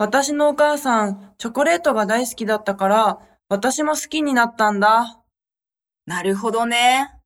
私のお母さん、チョコレートが大好きだったから、私も好きになったんだ。なるほどね。